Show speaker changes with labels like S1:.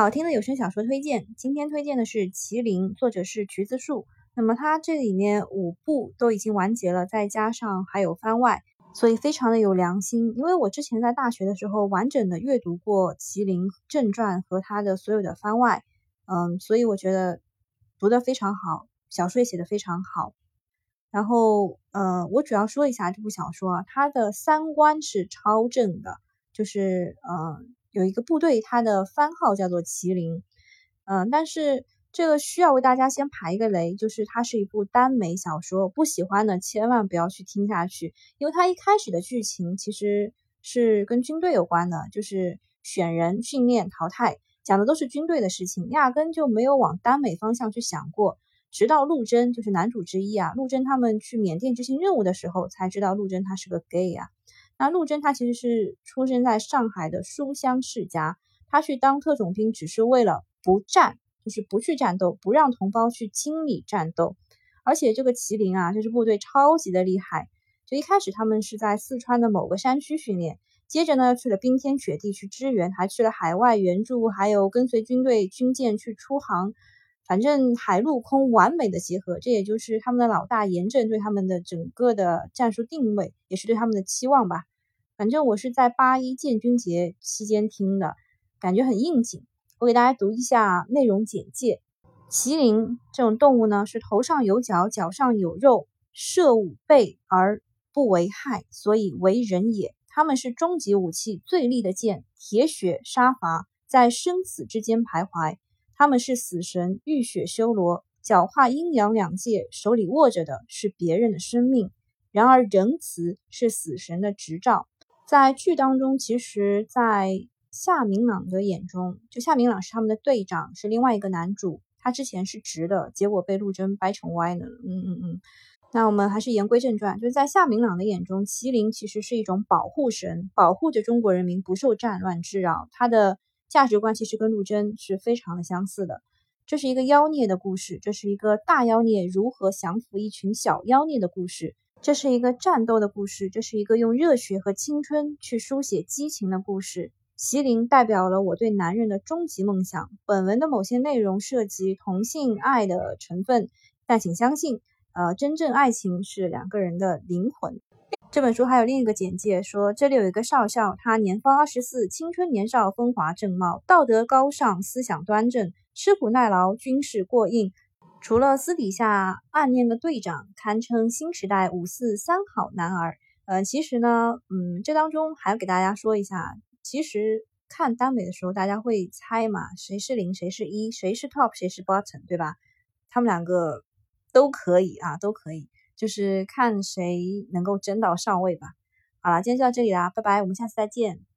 S1: 好听的有声小说推荐，今天推荐的是《麒麟》，作者是橘子树。那么它这里面五部都已经完结了，再加上还有番外，所以非常的有良心。因为我之前在大学的时候完整的阅读过《麒麟》正传和它的所有的番外，嗯，所以我觉得读的非常好，小说也写的非常好。然后，呃，我主要说一下这部小说啊，它的三观是超正的，就是呃。有一个部队，它的番号叫做麒麟，嗯，但是这个需要为大家先排一个雷，就是它是一部耽美小说，不喜欢的千万不要去听下去，因为它一开始的剧情其实是跟军队有关的，就是选人、训练、淘汰，讲的都是军队的事情，压根就没有往耽美方向去想过。直到陆贞，就是男主之一啊，陆贞他们去缅甸执行任务的时候，才知道陆贞他是个 gay 啊。那陆贞他其实是出生在上海的书香世家，他去当特种兵只是为了不战，就是不去战斗，不让同胞去经历战斗。而且这个麒麟啊，这支部队超级的厉害。就一开始他们是在四川的某个山区训练，接着呢去了冰天雪地去支援，还去了海外援助，还有跟随军队军舰去出航，反正海陆空完美的结合。这也就是他们的老大严正对他们的整个的战术定位，也是对他们的期望吧。反正我是在八一建军节期间听的，感觉很应景。我给大家读一下内容简介：麒麟这种动物呢，是头上有角，脚上有肉，射五背而不为害，所以为人也。他们是终极武器，最利的剑，铁血杀伐，在生死之间徘徊。他们是死神，浴血修罗，狡化阴阳两界，手里握着的是别人的生命。然而仁慈是死神的执照。在剧当中，其实，在夏明朗的眼中，就夏明朗是他们的队长，是另外一个男主。他之前是直的，结果被陆贞掰成歪的。嗯嗯嗯。那我们还是言归正传，就是在夏明朗的眼中，麒麟其实是一种保护神，保护着中国人民不受战乱之扰。他的价值观其实跟陆贞是非常的相似的。这是一个妖孽的故事，这是一个大妖孽如何降服一群小妖孽的故事。这是一个战斗的故事，这是一个用热血和青春去书写激情的故事。麒麟代表了我对男人的终极梦想。本文的某些内容涉及同性爱的成分，但请相信，呃，真正爱情是两个人的灵魂。这本书还有另一个简介，说这里有一个少校，他年方二十四，青春年少，风华正茂，道德高尚，思想端正，吃苦耐劳，军事过硬。除了私底下暗恋的队长，堪称新时代五四三好男儿。呃，其实呢，嗯，这当中还要给大家说一下，其实看耽美的时候，大家会猜嘛，谁是零，谁是一，谁是 top，谁是 bottom，对吧？他们两个都可以啊，都可以，就是看谁能够争到上位吧。好了，今天就到这里啦，拜拜，我们下次再见。